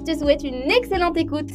Je te souhaite une excellente écoute.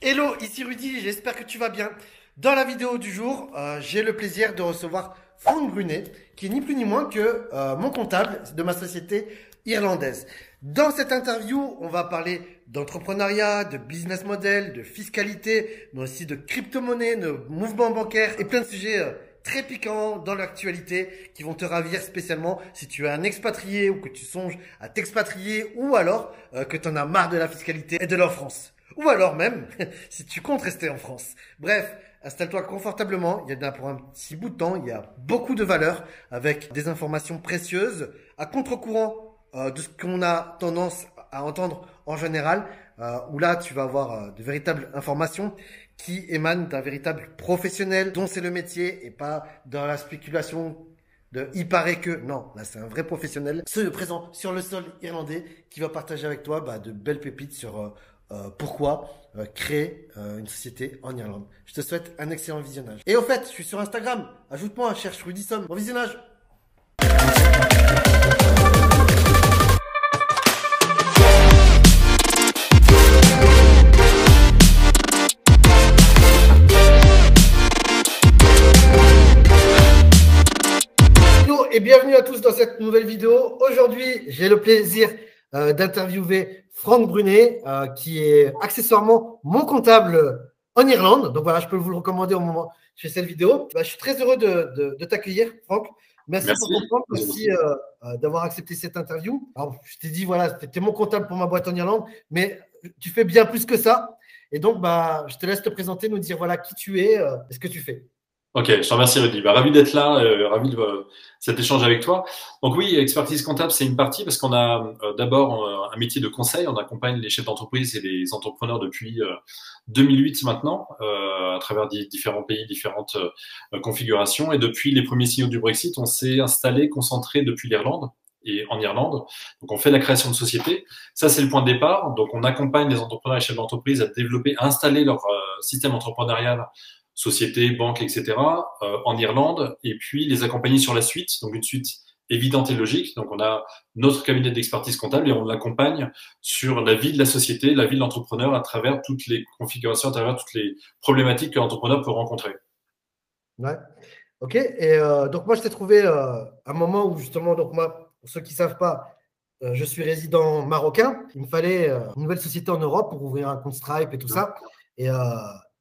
Hello, ici Rudy, j'espère que tu vas bien. Dans la vidéo du jour, euh, j'ai le plaisir de recevoir Franck Brunet, qui est ni plus ni moins que euh, mon comptable de ma société irlandaise. Dans cette interview, on va parler d'entrepreneuriat, de business model, de fiscalité, mais aussi de crypto-monnaie, de mouvements bancaires et plein de sujets euh, très piquants dans l'actualité qui vont te ravir spécialement si tu es un expatrié ou que tu songes à t'expatrier ou alors euh, que tu en as marre de la fiscalité et de leur France. Ou alors même si tu comptes rester en France. Bref, installe-toi confortablement. Il y a pour un petit bout de temps. Il y a beaucoup de valeur avec des informations précieuses à contre-courant euh, de ce qu'on a tendance à entendre en général, euh, où là tu vas avoir euh, de véritables informations qui émanent d'un véritable professionnel dont c'est le métier et pas dans la spéculation de il paraît que non là c'est un vrai professionnel ce présent sur le sol irlandais qui va partager avec toi bah, de belles pépites sur pourquoi créer une société en Irlande. Je te souhaite un excellent visionnage. Et au fait, je suis sur Instagram. Ajoute-moi, cherche Rudisson. Bon visionnage. Et bienvenue à tous dans cette nouvelle vidéo. Aujourd'hui, j'ai le plaisir euh, d'interviewer Franck Brunet, euh, qui est accessoirement mon comptable en Irlande. Donc voilà, je peux vous le recommander au moment où je fais cette vidéo. Bah, je suis très heureux de, t'accueillir, Franck. Merci, pour ton temps, merci euh, d'avoir accepté cette interview. Alors, je t'ai dit, voilà, tu es mon comptable pour ma boîte en Irlande, mais tu fais bien plus que ça. Et donc, bah, je te laisse te présenter, nous dire voilà qui tu es et ce que tu fais. Ok, je te remercie Rudy. Bah, ravi d'être là, euh, ravi de euh, cet échange avec toi. Donc oui, expertise comptable, c'est une partie parce qu'on a euh, d'abord euh, un métier de conseil. On accompagne les chefs d'entreprise et les entrepreneurs depuis 2008 maintenant, à travers différents pays, différentes configurations. Et depuis les premiers signaux du Brexit, on s'est installé, concentré depuis l'Irlande et en Irlande. Donc, on fait la création de sociétés. Ça, c'est le point de départ. Donc, on accompagne les entrepreneurs et chefs d'entreprise à développer, à installer leur système entrepreneurial sociétés, banques, etc., euh, en Irlande, et puis les accompagner sur la suite, donc une suite évidente et logique. Donc, on a notre cabinet d'expertise comptable et on l'accompagne sur la vie de la société, la vie de l'entrepreneur à travers toutes les configurations, à travers toutes les problématiques que l'entrepreneur peut rencontrer. Ouais. Ok. Et euh, donc, moi, je t'ai trouvé euh, un moment où, justement, donc moi, pour ceux qui ne savent pas, je suis résident marocain. Il me fallait une nouvelle société en Europe pour ouvrir un compte Stripe et tout ça. Et,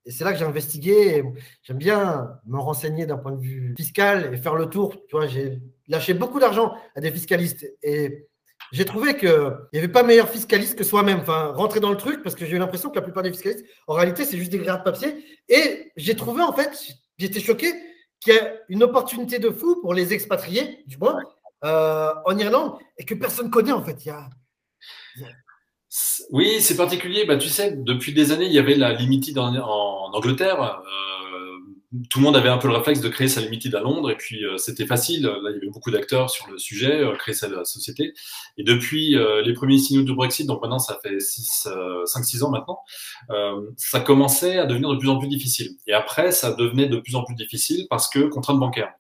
et c'est là que j'ai investigué. J'aime bien me renseigner d'un point de vue fiscal et faire le tour. J'ai lâché beaucoup d'argent à des fiscalistes et j'ai trouvé qu'il n'y avait pas meilleur fiscaliste que soi-même. Enfin, rentrer dans le truc parce que j'ai eu l'impression que la plupart des fiscalistes, en réalité, c'est juste des grades de papier. Et j'ai trouvé, en fait, j'étais choqué qu'il y a une opportunité de fou pour les expatriés, du moins, euh, en Irlande et que personne ne connaît, en fait. Il y a, oui, c'est particulier. Bah, tu sais, depuis des années, il y avait la limited en, en Angleterre. Euh, tout le monde avait un peu le réflexe de créer sa limited à Londres, et puis euh, c'était facile. Là, il y avait beaucoup d'acteurs sur le sujet, euh, créer sa société. Et depuis euh, les premiers signaux du Brexit, donc maintenant ça fait 5-6 ans maintenant, ça commençait à devenir de plus en plus difficile. Et après, ça devenait de plus en plus difficile parce que contrainte bancaire.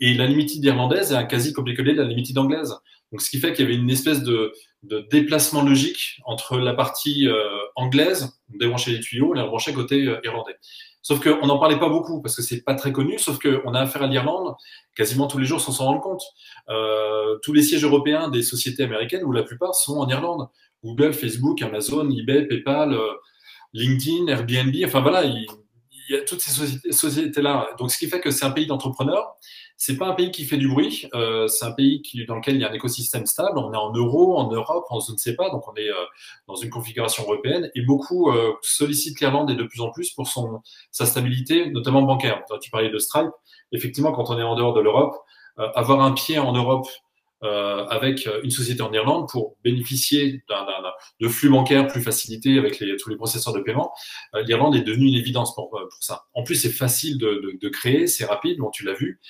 Et la limited irlandaise est un quasi copier-coller de la limited anglaise. Donc, ce qui fait qu'il y avait une espèce de, de déplacement logique entre la partie euh, anglaise, on débranchait les tuyaux, on les rebranchait côté euh, irlandais. Sauf qu'on n'en parlait pas beaucoup parce que c'est pas très connu, sauf qu'on a affaire à l'Irlande quasiment tous les jours sans s'en rendre compte. Euh, tous les sièges européens des sociétés américaines, ou la plupart, sont en Irlande. Google, Facebook, Amazon, eBay, PayPal, euh, LinkedIn, Airbnb, enfin voilà, il, y a toutes ces sociétés-là. Sociétés Donc, ce qui fait que c'est un pays d'entrepreneurs c'est pas un pays qui fait du bruit. Euh, c'est un pays qui, dans lequel il y a un écosystème stable. On est en euro, en Europe, on ne sait pas. Donc, on est euh, dans une configuration européenne. Et beaucoup euh, sollicitent l'Irlande et de plus en plus pour son, sa stabilité, notamment bancaire. Tu parlais de Stripe. Effectivement, quand on est en dehors de l'Europe, avoir un pied en Europe euh, avec une société en Irlande pour bénéficier d'un, de flux bancaires plus facilités avec les, tous les processeurs de paiement. Euh, L'Irlande est devenue une évidence pour, pour ça. En plus, c'est facile de, de, de créer, c'est rapide, bon, tu l'as vu.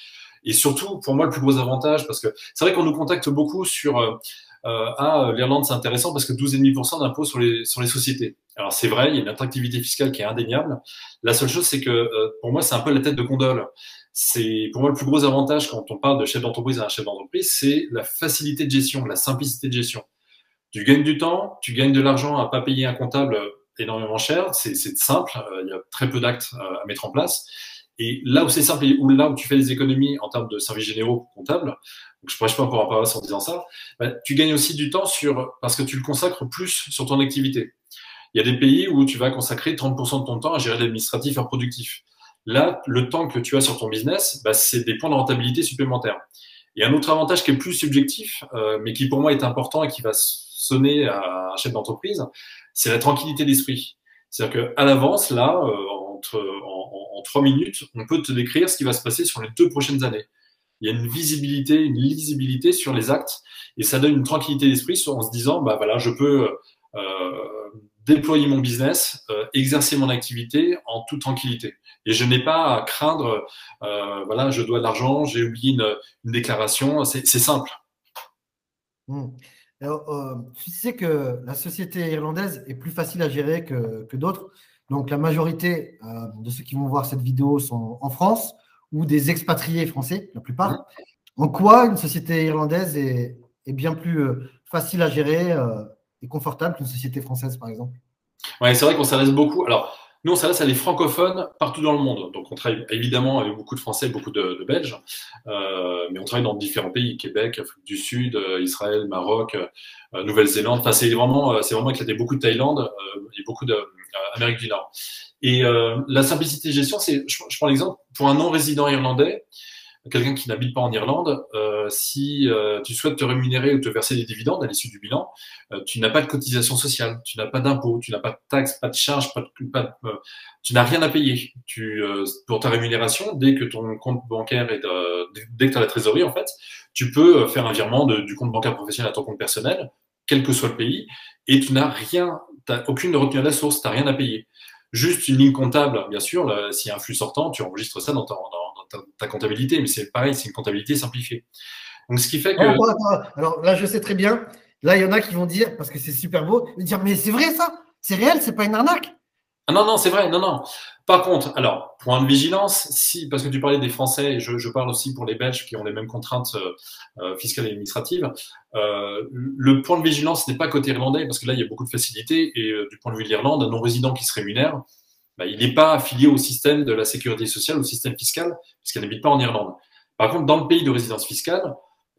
Et surtout, pour moi, le plus gros avantage, parce que c'est vrai qu'on nous contacte beaucoup sur euh, ah, l'Irlande, c'est intéressant parce que 12,5% d'impôts sur les, sur les sociétés. Alors c'est vrai, il y a une attractivité fiscale qui est indéniable. La seule chose, c'est que pour moi, c'est un peu la tête de condole c'est pour moi le plus gros avantage quand on parle de chef d'entreprise à un chef d'entreprise, c'est la facilité de gestion, la simplicité de gestion. Tu gagnes du temps, tu gagnes de l'argent à pas payer un comptable énormément cher, c'est simple, euh, il y a très peu d'actes euh, à mettre en place. Et là où c'est simple ou là où tu fais des économies en termes de services généraux comptables, donc je prêche pas pour un paroisse en disant ça, bah, tu gagnes aussi du temps sur parce que tu le consacres plus sur ton activité. Il y a des pays où tu vas consacrer 30% de ton temps à gérer l'administratif et productif. Là, le temps que tu as sur ton business, bah, c'est des points de rentabilité supplémentaires. Et un autre avantage qui est plus subjectif, euh, mais qui pour moi est important et qui va sonner à un chef d'entreprise, c'est la tranquillité d'esprit. C'est-à-dire qu'à l'avance, là, euh, en, en, trois minutes, on peut te décrire ce qui va se passer sur les deux prochaines années. Il y a une visibilité, une lisibilité sur les actes, et ça donne une tranquillité d'esprit en se disant, bah voilà, je peux euh, déployer mon business, euh, exercer mon activité en toute tranquillité. Et je n'ai pas à craindre, euh, voilà, je dois de l'argent, j'ai oublié une, déclaration, c'est simple. Hmm. Euh, tu sais que la société irlandaise est plus facile à gérer que d'autres. Donc, la majorité euh, de ceux qui vont voir cette vidéo sont en France ou des expatriés français, la plupart. En quoi une société irlandaise est, est bien plus euh, facile à gérer euh, et confortable qu'une société française, par exemple? Ouais, c'est vrai qu'on s'adresse beaucoup. Alors, nous, on s'adresse à francophones partout dans le monde. Donc, on travaille évidemment avec beaucoup de Français, beaucoup de, Belges, euh, mais on travaille dans différents pays Québec, Afrique du Sud, euh, Israël, Maroc, euh, Nouvelle-Zélande. Enfin, c'est vraiment, c'est vraiment éclaté. Beaucoup de Thaïlande et beaucoup d'Amérique du Nord. Et la simplicité de gestion, c'est, je, je prends l'exemple pour un non-résident irlandais quelqu'un qui n'habite pas en Irlande, euh, si euh, tu souhaites te rémunérer ou te verser des dividendes à l'issue du bilan, euh, tu n'as pas de cotisation sociale, tu n'as pas d'impôt, tu n'as pas de taxes, pas de charges, tu n'as rien à payer. Pour ta rémunération, dès que ton compte bancaire est, dès que tu as la trésorerie en fait, tu peux faire un virement de, du compte bancaire professionnel à ton compte personnel, quel que soit le pays, et tu n'as rien, aucune retenue à la source, tu n'as rien à payer. Juste une ligne comptable, bien sûr, s'il y a un flux sortant, tu enregistres ça dans, ton, ta, comptabilité, mais c'est pareil, c'est une comptabilité simplifiée. Donc, ce qui fait que. Alors, là, je sais très bien. Là, il y en a qui vont dire, parce que c'est super beau, dire Mais c'est vrai ça C'est réel C'est pas une arnaque ah non, non, c'est vrai, non, non. Par contre, alors, point de vigilance, si, parce que tu parlais des Français, et je, je parle aussi pour les Belges qui ont les mêmes contraintes euh, euh fiscales et administratives, euh, le point de vigilance n'est pas côté irlandais, parce que là, il y a beaucoup de facilité, et euh, du point de vue de l'Irlande, un non-résident qui se rémunère, bah, il n'est pas affilié au système de la sécurité sociale, au système fiscal, puisqu'il n'habite pas en Irlande. Par contre, dans le pays de résidence fiscale,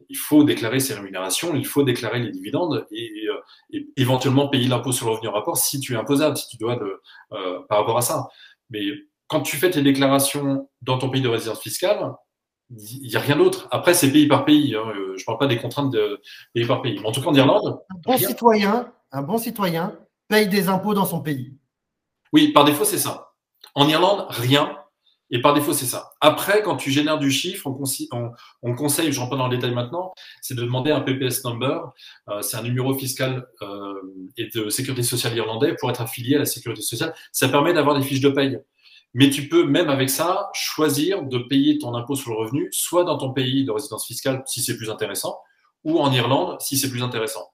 il faut déclarer ses rémunérations, il faut déclarer les dividendes et, et éventuellement payer l'impôt sur le revenu en rapport si tu es imposable, si tu dois de, euh, par rapport à ça. Mais quand tu fais tes déclarations dans ton pays de résidence fiscale, il n'y a rien d'autre. Après, c'est pays par pays. Hein. Euh, je ne parle pas des contraintes de pays par pays. Mais en tout cas, en Irlande. Un bon, citoyen, un bon citoyen paye des impôts dans son pays. Oui, par défaut, c'est ça. En Irlande, rien. Et par défaut, c'est ça. Après, quand tu génères du chiffre, on, on, on conseille, je rentre pas dans le détail maintenant, c'est de demander un PPS number. Euh, c'est un numéro fiscal euh, et de sécurité sociale irlandais pour être affilié à la sécurité sociale. Ça permet d'avoir des fiches de paye. Mais tu peux, même avec ça, choisir de payer ton impôt sur le revenu, soit dans ton pays de résidence fiscale, si c'est plus intéressant, ou en Irlande, si c'est plus intéressant.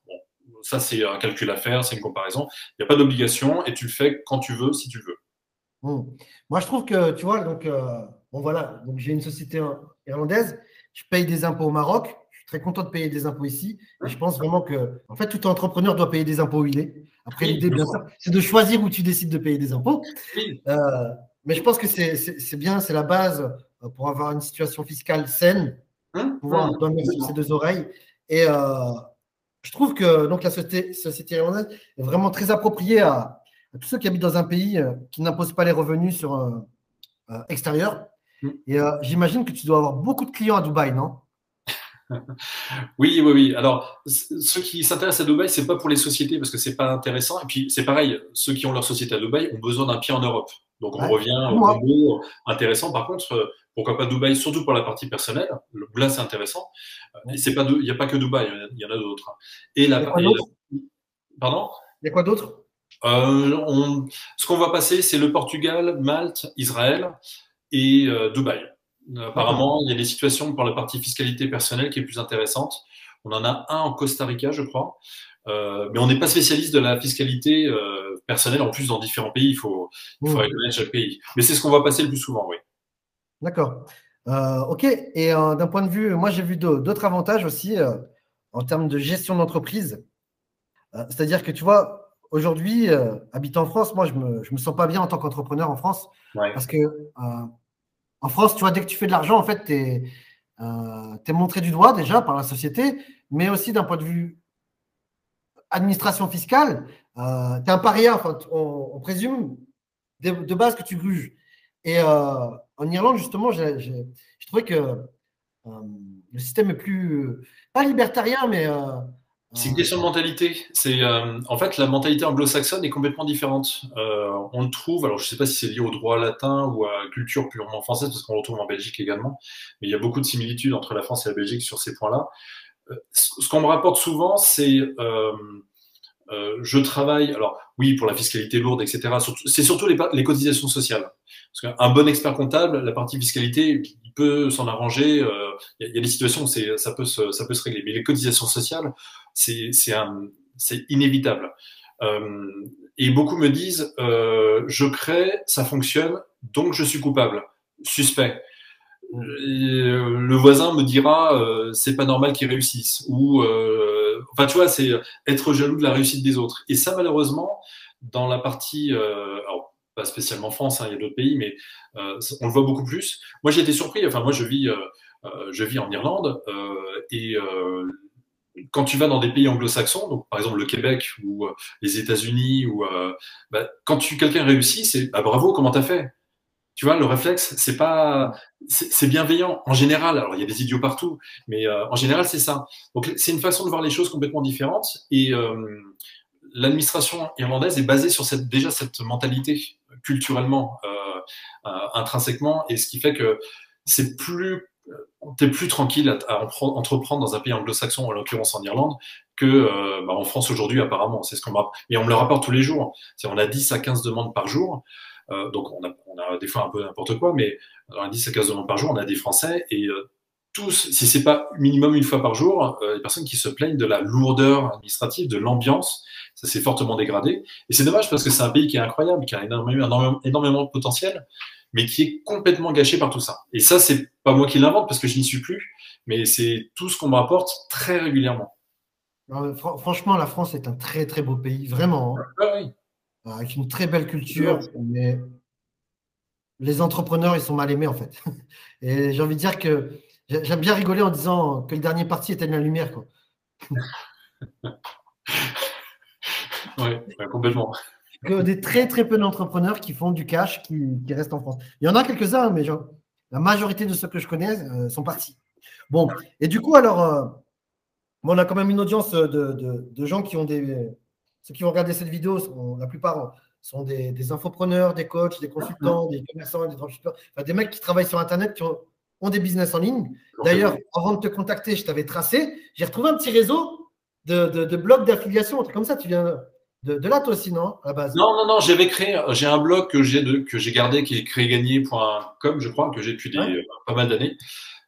Ça, c'est un calcul à faire, c'est une comparaison. Il n'y a pas d'obligation et tu le fais quand tu veux, si tu veux. Mmh. Moi, je trouve que, tu vois, donc, euh, bon, voilà, donc j'ai une société irlandaise, je paye des impôts au Maroc, je suis très content de payer des impôts ici, et je pense vraiment que, en fait, tout entrepreneur doit payer des impôts où il est. Après, l'idée, bien sûr, c'est de choisir où tu décides de payer des impôts. Euh, mais je pense que c'est bien, c'est la base euh, pour avoir une situation fiscale saine, hein? pouvoir donner ses deux oreilles. Et euh, je trouve que donc, la société, société irlandaise est vraiment très appropriée à, tous ceux qui habitent dans un pays euh, qui n'impose pas les revenus sur euh, euh extérieurs. Mm. Et euh, j'imagine que tu dois avoir beaucoup de clients à Dubaï, non? Oui, oui, oui. Alors, ceux qui s'intéressent à Dubaï, c'est pas pour les sociétés parce que c'est pas intéressant. Et puis, c'est pareil, ceux qui ont leur société à Dubaï ont besoin d'un pied en Europe. Donc on revient au combo intéressant. Par contre, pourquoi pas Dubaï, surtout pour la partie personnelle. Là, c'est intéressant. Il n'y a pas que Dubaï, il y en a d'autres. Et la, Pardon? Il y a quoi d'autre? Euh, Ce qu'on va passer, c'est le Portugal, Malte, Israël et euh, Dubaï. Apparemment, il y a des situations pour la partie fiscalité personnelle qui est plus intéressante. On en a un en Costa Rica, je crois. Euh, mais on n'est pas spécialiste de la fiscalité personnelle en plus dans différents pays. Il faut, il faut reconnaître chaque pays. Mais c'est ce qu'on va passer le plus souvent, oui. D'accord. ok. Et d'un point de vue, moi j'ai vu d'autres avantages aussi en termes de gestion d'entreprise. C'est-à-dire que tu vois, aujourd'hui, euh, habitant en France, moi, je me, je me sens pas bien en tant qu'entrepreneur en France. Parce que euh, en France, tu vois, dès que tu fais de l'argent, en fait, tu es, euh, montré du doigt déjà par la société, mais aussi d'un point de vue administration fiscale, tu es un paria. Enfin, on, présume de, base que tu gruges. Et en Irlande, justement, j'ai trouvé que le système est plus, pas libertarien, mais c'est une question de mentalité. Euh, en fait la mentalité anglo-saxonne est complètement différente. Euh, on le trouve. Alors je ne sais pas si c'est lié au droit latin ou à la culture purement française parce qu'on le retrouve en Belgique également. Mais il y a beaucoup de similitudes entre la France et la Belgique sur ces points-là. Euh, ce qu'on me rapporte souvent, c'est euh, je travaille, alors oui, pour la fiscalité lourde, etc. C'est surtout les, cotisations sociales. Parce qu'un bon expert comptable, la partie fiscalité, il peut s'en arranger. Euh, il y, a des situations où ça peut, se, régler. Mais les cotisations sociales, c'est inévitable. Euh, et beaucoup me disent, euh, je crée, ça fonctionne, donc je suis coupable, suspect. Le voisin me dira, c'est pas normal qu'il réussisse. Ou Enfin, tu vois, c'est être jaloux de la réussite des autres. Et ça, malheureusement, dans la partie, pas spécialement France, hein, il y a d'autres pays, mais euh, on le voit beaucoup plus. Moi, j'ai été surpris. Enfin, moi, je vis, euh, je vis en Irlande et quand tu vas dans des pays anglo-saxons, donc par exemple le Québec ou les États-Unis, ou bah, quand quelqu'un réussit, c'est bah, bravo, comment t'as fait? Tu vois, le réflexe, c'est pas, c'est bienveillant en général. Alors il y a des idiots partout, mais euh, en général c'est ça. Donc c'est une façon de voir les choses complètement différentes. Et euh, l'administration irlandaise est basée sur déjà cette mentalité culturellement, euh, intrinsèquement, et ce qui fait que c'est plus, t'es plus tranquille à, entreprendre dans un pays anglo-saxon, en l'occurrence en Irlande, que bah, en France aujourd'hui apparemment. C'est ce qu'on et on me le rapporte tous les jours. On a 10 à 15 demandes par jour. Euh, donc on a, on a, des fois un peu n'importe quoi, mais dans les 10 à 15 demandes par jour, on a des Français et euh, tous, si c'est pas minimum une fois par jour, euh, les personnes qui se plaignent de la lourdeur administrative, de l'ambiance, ça s'est fortement dégradé. Et c'est dommage parce que c'est un pays qui est incroyable, qui a énormément, énormément, de potentiel, mais qui est complètement gâché par tout ça. Et ça, c'est pas moi qui l'invente parce que je n'y suis plus, mais c'est tout ce qu'on me rapporte très régulièrement. franchement, la France est un très très beau pays, vraiment. Hein. Ah oui avec une très belle culture, mais les entrepreneurs, ils sont mal aimés en fait. Et j'ai envie de dire que j'aime bien rigoler en disant que le dernier parti était de la lumière. Quoi. oui, complètement. Que des très très peu d'entrepreneurs qui font du cash, qui, restent en France. Il y en a quelques-uns, mais la majorité de ceux que je connais euh, sont partis. Bon, et du coup, alors, euh, on a quand même une audience de gens qui ont des, ceux qui vont regarder cette vidéo, la plupart sont des, infopreneurs, des coachs, des consultants, des commerçants, des dropshippers, enfin, des mecs qui travaillent sur Internet, qui ont, des business en ligne. D'ailleurs, avant de te contacter, je t'avais tracé. J'ai retrouvé un petit réseau de, de, blogs d'affiliation, un truc comme ça. Tu viens de, là, toi aussi, non à base? Non, non, non. J'avais créé, j'ai un blog que j'ai que j'ai gardé qui est créégagné.com, je crois, que j'ai depuis des, pas mal d'années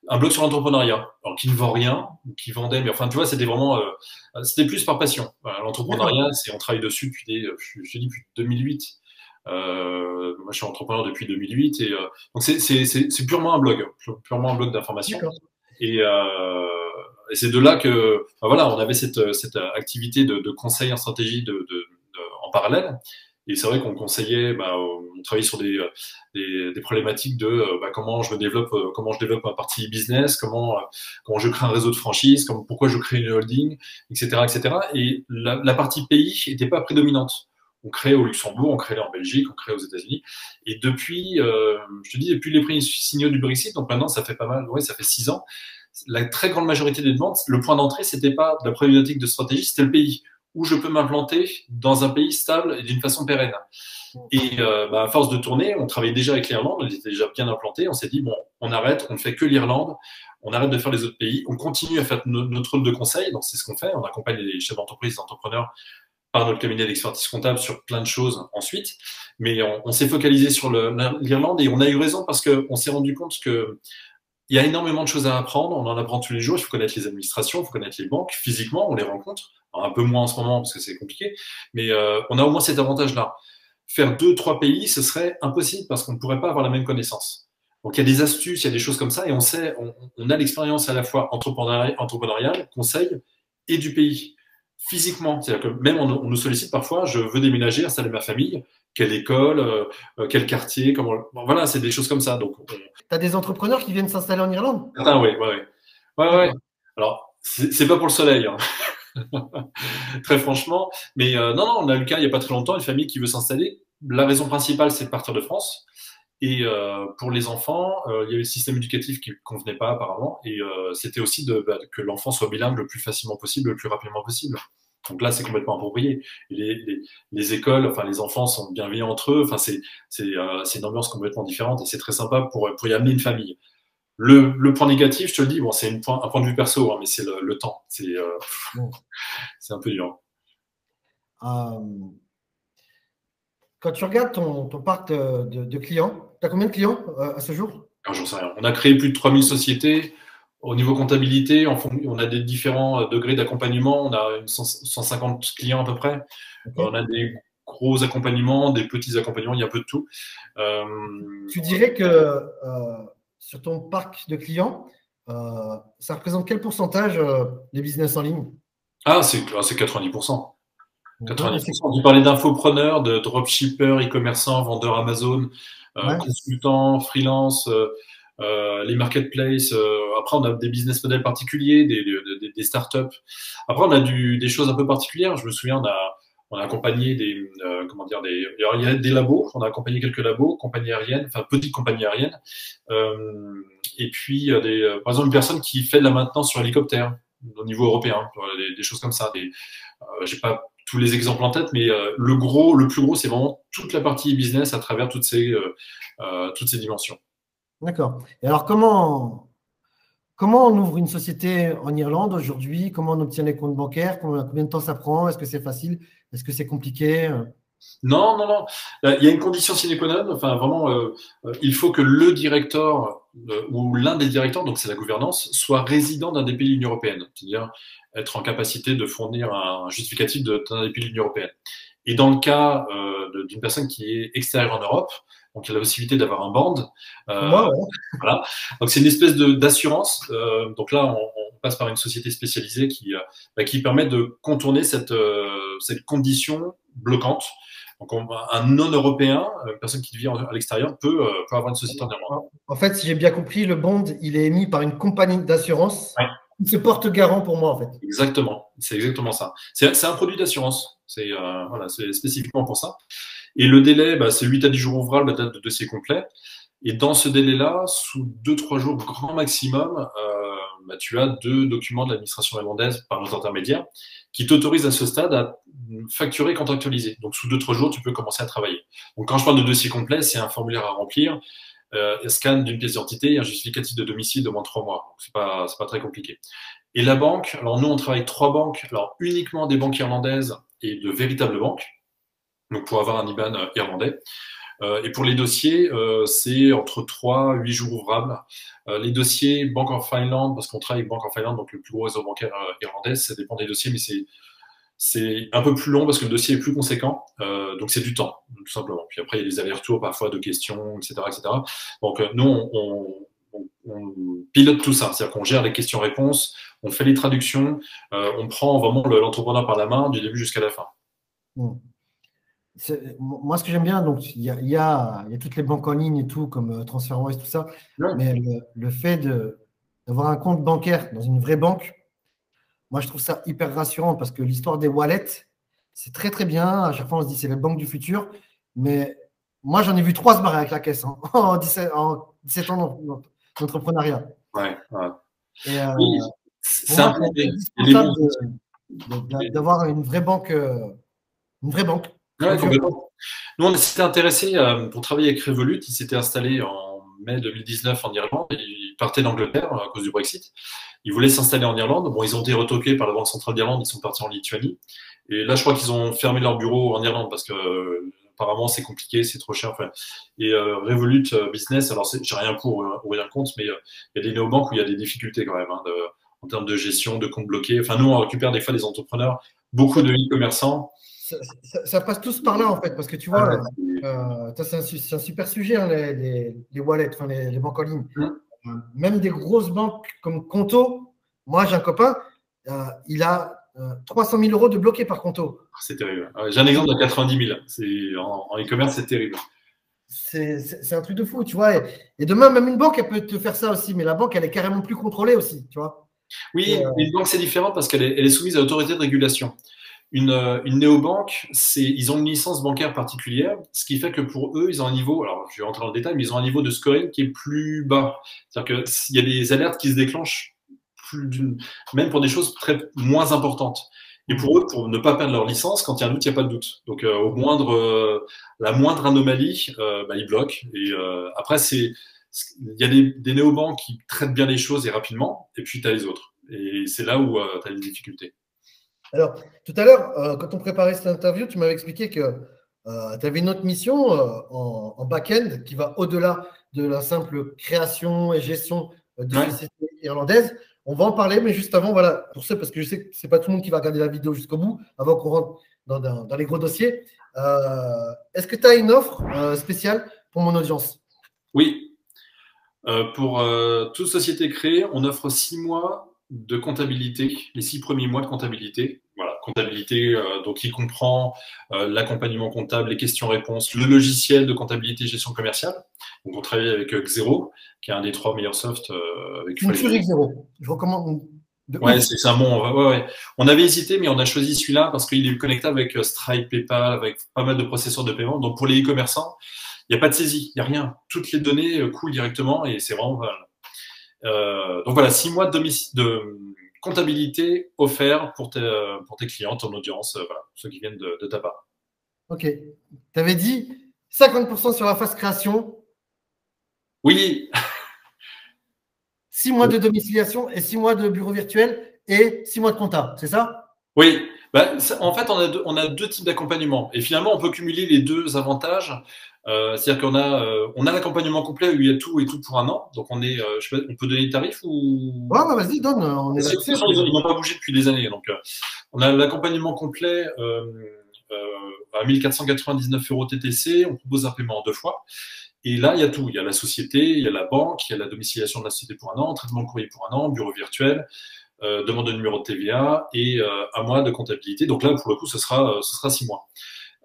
un blog sur l'entrepreneuriat, alors qui ne vend rien, qui vendait, mais enfin, tu vois, c'était vraiment, euh, c'était plus par passion. l'entrepreneuriat, c'est on travaille dessus depuis des, je, dis depuis 2008. Euh, moi, je suis entrepreneur depuis 2008 et euh, donc c'est, purement un blog, purement un blog d'information. Et, euh, et c'est de là que, voilà, on avait cette, cette activité de, de conseil en stratégie de, de, de en parallèle. Et c'est vrai qu'on conseillait, bah, on travaillait sur des, des, des problématiques de euh, bah, comment je développe, euh, comment je développe ma partie business, comment, euh, comment je crée un réseau de franchise, comment, pourquoi je crée une holding, etc., etc. Et la, la partie pays n'était pas prédominante. On crée au Luxembourg, on crée en Belgique, on crée aux États-Unis. Et depuis, euh, je te dis, depuis les premiers signaux du Brexit, donc maintenant ça fait pas mal, ouais, ça fait six ans. La très grande majorité des demandes, le point d'entrée, c'était pas la problématique de stratégie, c'était le pays où je peux m'implanter dans un pays stable et d'une façon pérenne. Et euh, bah, à force de tourner, on travaillait déjà avec l'Irlande, on était déjà bien implanté. On s'est dit, bon, on arrête, on ne fait que l'Irlande, on arrête de faire les autres pays, on continue à faire notre rôle de conseil. Donc, c'est ce qu'on fait. On accompagne les chefs d'entreprise, les entrepreneurs par notre cabinet d'expertise comptable sur plein de choses ensuite. Mais on, s'est focalisé sur l'Irlande et on a eu raison parce qu'on s'est rendu compte que il y a énormément de choses à apprendre. On en apprend tous les jours. Il faut connaître les administrations, il faut connaître les banques. Physiquement, on les rencontre. un peu moins en ce moment parce que c'est compliqué. Mais euh, on a au moins cet avantage-là. Faire deux, trois pays, ce serait impossible parce qu'on ne pourrait pas avoir la même connaissance. Donc il y a des astuces, il y a des choses comme ça, et on sait, on, a l'expérience à la fois entrepreneuriale, conseil et du pays physiquement. C'est-à-dire que même on, nous sollicite parfois, je veux déménager, installer ma famille, quelle école, euh, euh, quel quartier, comment. voilà, c'est des choses comme ça. Donc, tu as des entrepreneurs qui viennent s'installer en Irlande? Ah oui, oui, oui. Ouais, ouais. Alors, c'est pas pour le soleil. Hein. très franchement. Mais euh, non, non, on a eu le cas il n'y a pas très longtemps, une famille qui veut s'installer. La raison principale, c'est de partir de France. Et euh, pour les enfants, euh, il y avait le système éducatif qui ne convenait pas apparemment. Et c'était aussi de, bah, que l'enfant soit bilingue le plus facilement possible, le plus rapidement possible. Donc là, c'est complètement approprié. Les, les, les, écoles, enfin les enfants sont bienveillants entre eux. Enfin, c'est c'est une ambiance complètement différente et c'est très sympa pour pour y amener une famille. Le, point négatif, je te le dis, bon, c'est un point de vue perso, hein, mais c'est le, temps. Euh, c'est un peu dur. Euh, quand tu regardes ton, parc de, clients, tu as combien de clients euh, à ce jour? Ah, J'en sais rien. On a créé plus de 3000 sociétés. Au niveau comptabilité, on a des différents degrés d'accompagnement. On a 150 clients à peu près. On a des gros accompagnements, des petits accompagnements, il y a un peu de tout. tu dirais que sur ton parc de clients, euh, ça représente quel pourcentage euh, des business en ligne? Ah, c'est 90%. 90%. Tu parlais d'infopreneurs, de dropshippers, e-commerçants, vendeurs Amazon, euh, consultants, freelance, les marketplaces. après, on a des business models particuliers, des, des, des startups. Après, on a du, des choses un peu particulières. Je me souviens, on a, on a accompagné des, euh, comment dire, des, il y a des labos, on a accompagné quelques labos, compagnies aériennes, enfin petites compagnies aériennes, euh, et puis des, euh, par exemple une personne qui fait de la maintenance sur hélicoptère au niveau européen, des, choses comme ça. Des, euh, j'ai pas tous les exemples en tête, mais le gros, le plus gros, c'est vraiment toute la partie business à travers toutes ces, toutes ces dimensions. D'accord. Et alors comment Comment on ouvre une société en Irlande aujourd'hui? Comment on obtient les comptes bancaires? Combien de temps ça prend? Est-ce que c'est facile? Est-ce que c'est compliqué? Non, non, non. Euh, il y a une condition sine qua non. Enfin, vraiment, euh, euh, il faut que le directeur ou l'un des directeurs, donc c'est la gouvernance, soit résident d'un des pays de l'Union européenne, c'est-à-dire être en capacité de fournir un justificatif d'un des pays de l'Union européenne. Et dans le cas d'une personne qui est extérieure en Europe, donc il y a la possibilité d'avoir un band. Euh, voilà. Donc c'est une espèce d'assurance. Euh, donc là, on, on, passe par une société spécialisée qui, euh, bah, qui permet de contourner cette, euh, cette condition bloquante. Donc un non-européen, une personne qui vit à l'extérieur, peut, peut avoir une société en Irlande. En fait, si j'ai bien compris, le bond, il est émis par une compagnie d'assurance. Ouais. Il se porte garant pour moi, en fait. Exactement, c'est exactement ça. C'est un produit d'assurance. C'est voilà, spécifiquement pour ça. Et le délai, bah, c'est 8 à 10 jours ouvrables la date de dossier complet. Et dans ce délai-là, sous 2-3 jours grand maximum, euh, bah, tu as deux documents de l'administration irlandaise par nos intermédiaires qui t'autorisent à ce stade à facturer contractualiser. Donc sous 2-3 jours, tu peux commencer à travailler. Donc quand je parle de dossier complet, c'est un formulaire à remplir, euh, scan d'une pièce d'identité et un justificatif de domicile de moins 3 mois. Donc c'est pas, pas très compliqué. Et la banque, alors nous on travaille trois banques, alors uniquement des banques irlandaises et de véritables banques donc pour avoir un IBAN euh, irlandais. Euh, et pour les dossiers, euh, c'est entre 3 et 8 jours ouvrables. les dossiers Bank of Finland, parce qu'on travaille avec Bank of Finland, donc le plus gros réseau bancaire irlandais, ça dépend des dossiers, mais c'est c'est un peu plus long parce que le dossier est plus conséquent, donc c'est du temps, tout simplement. Puis après, il y a des allers-retours parfois de questions, etc. etc. Donc nous, on, pilote tout ça, c'est-à-dire qu'on gère les questions-réponses, on fait les traductions, on prend vraiment l'entrepreneur par la main du début jusqu'à la fin. Mmh moi, ce que j'aime bien, donc il y a, y, a, y a, toutes les banques en ligne et tout, comme euh, TransferWise, tout ça, mais le, fait d'avoir un compte bancaire dans une vraie banque, moi, je trouve ça hyper rassurant parce que l'histoire des wallets, c'est très très bien. À chaque fois, on se dit c'est la banque du futur, mais moi, j'en ai vu trois se barrer avec la caisse hein, en, 17, en, 17, ans d'entrepreneuriat. Ouais, ouais. Euh, c'est d'avoir une vraie banque, euh, une vraie banque Nous, on s'était intéressé pour travailler avec Revolut. Ils s'étaient installés en mai 2019 en Irlande. Ils partaient d'Angleterre à cause du Brexit. Ils voulaient s'installer en Irlande. Bon, ils ont été retoqués par la Banque centrale d'Irlande. Ils sont partis en Lituanie. Et là, je crois qu'ils ont fermé leur bureau en Irlande parce que apparemment c'est compliqué, c'est trop cher. Enfin, et euh, Revolut euh, Business, alors j'ai rien pour euh, ou rien contre, mais il y a des néobanques où il y a des difficultés quand même hein, en termes de gestion, de compte bloqué. Enfin, nous, on récupère des fois des entrepreneurs, beaucoup de e-commerçants. Ça, passe tous par là en fait, parce que tu vois, ah, c'est un, super sujet, hein, les, les, wallets, enfin, les, banques en ligne. Hum. Même des grosses banques comme Conto, moi j'ai un copain, il a 300 000 euros de bloqués par conto. Ah, c'est terrible. J'ai un exemple de 90 000. En e-commerce, c'est terrible. C'est un truc de fou, tu vois. Et, demain, même une banque, elle peut te faire ça aussi, mais la banque, elle est carrément plus contrôlée aussi, tu vois. Oui, euh, une banque, c'est différent parce qu'elle est, soumise à l'autorité de régulation. Une, euh, une néobanque, ils ont une licence bancaire particulière, ce qui fait que pour eux, ils ont un niveau, alors je vais rentrer dans le détail, mais ils ont un niveau de scoring qui est plus bas. C'est-à-dire qu'il y a des alertes qui se déclenchent même pour des choses très moins importantes. Et pour eux, pour ne pas perdre leur licence, quand il y a un doute, il n'y a pas de doute. Donc, euh, au moindre, euh, la moindre anomalie, euh, bah, ils bloquent. Et après, c'est, il y a des, des néobanques qui traitent bien les choses et rapidement, et puis tu as les autres. Et c'est là où tu as les difficultés. Alors, tout à l'heure, quand on préparait cette interview, tu m'avais expliqué que tu avais une autre mission en, en back-end qui va au-delà de la simple création et gestion de ouais. sociétés irlandaises. On va en parler, mais juste avant, voilà, pour ça, parce que je sais que ce n'est pas tout le monde qui va regarder la vidéo jusqu'au bout, avant qu'on rentre dans, les gros dossiers. Euh, est-ce que tu as une offre euh, spéciale pour mon audience? Oui. Euh, pour toute société créée, on offre six mois de comptabilité, les six premiers mois de comptabilité. Comptabilité, donc qui comprend l'accompagnement comptable, les questions-réponses, le logiciel de comptabilité gestion commerciale. Donc on travaille avec Xero, qui est un des trois meilleurs softs. avec Une Xero. Je recommande. Ouais, c'est un bon. Ouais, ouais. On avait hésité, mais on a choisi celui-là parce qu'il est connectable avec Stripe, PayPal, avec pas mal de processeurs de paiement. Donc pour les e-commerçants, il n'y a pas de saisie, il n'y a rien. Toutes les données coulent directement et c'est vraiment. Euh, donc voilà, six mois de, de comptabilité offert pour tes, pour tes clients, ton audience, euh, voilà, ceux qui viennent de, de ta part. Ok. Tu avais dit 50% sur la phase création. Oui. Six mois de domiciliation et six mois de bureau virtuel et six mois de compta, c'est ça? Oui. Bah, en fait, on a, deux, on a deux types d'accompagnement. Et finalement, on peut cumuler les deux avantages. Euh, c'est-à-dire qu'on a, euh, on a l'accompagnement complet où il y a tout et tout pour un an. Donc, on, est, euh, je sais pas, on peut donner le tarif ou? Ouais, bah, vas-y, donne. On est ils n'ont pas bougé depuis des années. Donc, on a l'accompagnement complet à 1499 euros TTC. On propose un paiement en deux fois. Et là, il y a tout. Il y a la société, il y a la banque, il y a la domiciliation de la société pour un an, traitement de courrier pour un an, bureau virtuel, euh, demande de numéro de TVA et euh, un mois de comptabilité. Donc là, pour le coup, ce sera, euh, ce sera six mois.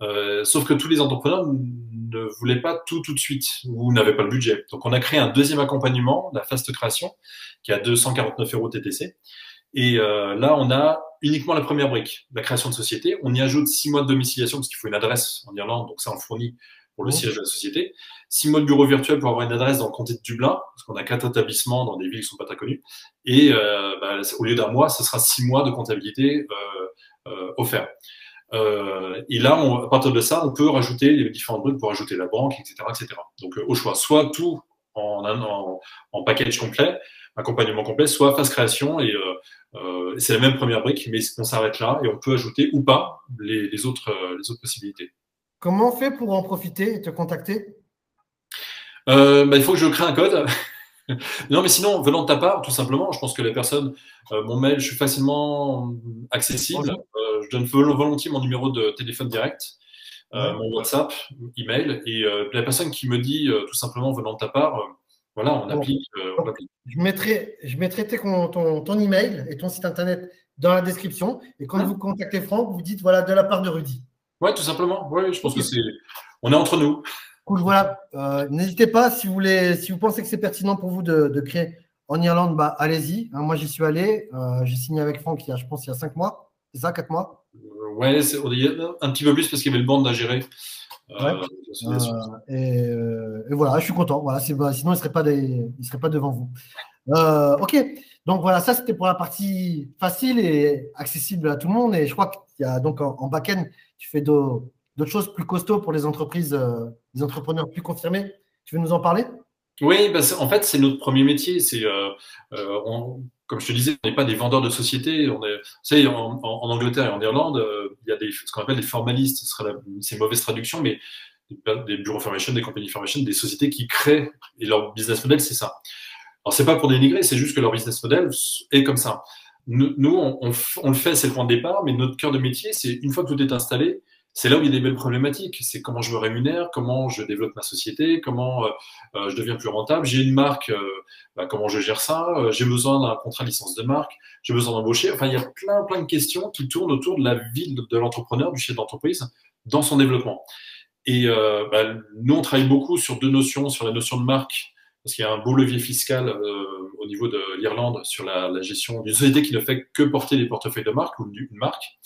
Euh, sauf que tous les entrepreneurs ne voulaient pas tout tout de suite ou n'avaient pas le budget. Donc on a créé un deuxième accompagnement, la fast création, qui a 249 euros TTC. Et là, on a uniquement la première brique, la création de société. On y ajoute six mois de domiciliation parce qu'il faut une adresse en Irlande, donc ça en fournit pour le siège de la société. Six mois de bureau virtuel pour avoir une adresse dans le comté de Dublin, parce qu'on a quatre établissements dans des villes qui ne sont pas très connues. Et euh, bah, au lieu d'un mois, ce sera six mois de comptabilité euh, euh, offert. Euh, et là, on, à partir de ça, on peut rajouter les différents trucs pour ajouter la banque, etc., etc. Donc au choix, soit tout en, en, en, package complet, accompagnement complet, soit phase création et c'est la même première brique, mais on s'arrête là et on peut ajouter ou pas les, les autres, les autres possibilités. Comment on fait pour en profiter et te contacter? Euh, bah, Il faut que je crée un code. non, mais sinon, venant de ta part, tout simplement, je pense que les personnes, euh, mon mail, je suis facilement accessible. Euh, je donne volontiers mon numéro de téléphone direct, mon WhatsApp, email. Et la personne qui me dit tout simplement venant de ta part, voilà, on applique. Je mettrai, je mettrai ton, ton, email et ton site internet dans la description. Et quand vous contactez Franck, vous dites voilà, de la part de Rudy. Oui, tout simplement. Oui, je pense que c'est. On est entre nous. Cool, voilà. Euh, n'hésitez pas, si vous, voulez, si vous pensez que c'est pertinent pour vous de, créer en Irlande, bah, allez-y. Hein, moi, j'y suis allé. Euh, j'ai signé avec Franck il y a, je pense, il y a cinq mois. C'est ça, quatre mois? Euh, Ouais, un petit peu plus parce qu'il y avait le band à gérer. et, voilà, je suis content. Voilà, sinon, il ne serait, pas serait pas devant vous. ok, donc voilà, ça c'était pour la partie facile et accessible à tout le monde. Et je crois qu'il y a donc en, en back-end, tu fais d'autres choses plus costauds pour les entreprises, euh, les entrepreneurs plus confirmés. Tu veux nous en parler? Oui, bah, en fait, c'est notre premier métier. C'est, euh, euh, comme je te disais, on n'est pas des vendeurs de sociétés. On est, en, en, Angleterre et en Irlande, il y a des, ce qu'on appelle des formalistes. C'est une mauvaise traduction, mais des bureaux formation, des compagnies formation, des sociétés qui créent et leur business model, c'est ça. Alors, c'est pas pour dénigrer, c'est juste que leur business model est comme ça. Nous, on, le fait, c'est le point de départ, mais notre cœur de métier, c'est une fois que tout est installé, c'est là où il y a des belles problématiques. C'est comment je me rémunère, comment je développe ma société, comment euh, euh, je deviens plus rentable. J'ai une marque, euh, bah, comment je gère ça J'ai besoin d'un contrat licence de marque, j'ai besoin d'embaucher. Enfin, il y a plein, plein de questions qui tournent autour de la vie de l'entrepreneur, du chef d'entreprise, dans son développement. Et bah, nous, on travaille beaucoup sur deux notions, sur la notion de marque parce qu'il y a un beau levier fiscal niveau de l'Irlande sur la, gestion d'une société qui ne fait que porter des portefeuilles de marque ou une marque,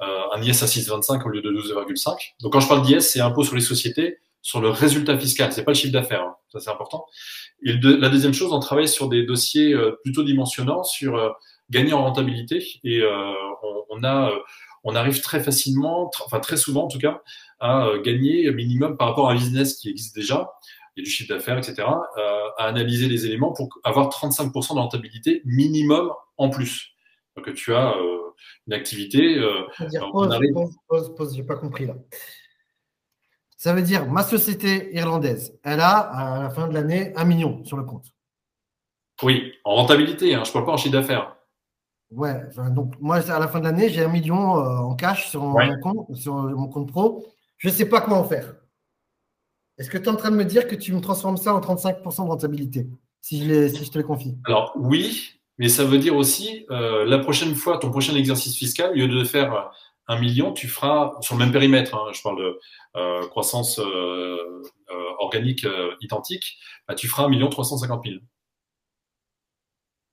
euh, un IS à 6,25 au lieu de 12,5. Donc quand je parle d'IS, c'est impôt sur les sociétés sur le résultat fiscal, c'est pas le chiffre d'affaires, hein. ça c'est important. Et la deuxième chose, on travaille sur des dossiers euh, plutôt dimensionnants sur euh, gagner en rentabilité et on, a on arrive très facilement, enfin très souvent en tout cas, à gagner minimum par rapport à un business qui existe déjà il y a du chiffre d'affaires, etc., euh, à analyser les éléments pour avoir 35% de rentabilité minimum en plus. Donc tu as euh, une activité. Euh, pause, pause, pause, j'ai pas compris là. Ça veut dire ma société irlandaise, elle a à la fin de l'année un million sur le compte. Oui, en rentabilité, hein, je ne parle pas en chiffre d'affaires. Ouais, donc moi à la fin de l'année, j'ai un million euh, en cash sur mon, compte, sur mon compte pro. Je ne sais pas comment faire. Est-ce que tu es en train de me dire que tu me transformes ça en 35% de rentabilité, si je, si je te le confie? Alors oui, mais ça veut dire aussi, euh, la prochaine fois, ton prochain exercice fiscal, au lieu de faire un million, tu feras, sur le même périmètre, hein, je parle de euh, croissance euh, organique identique, bah, tu feras un million 350 000.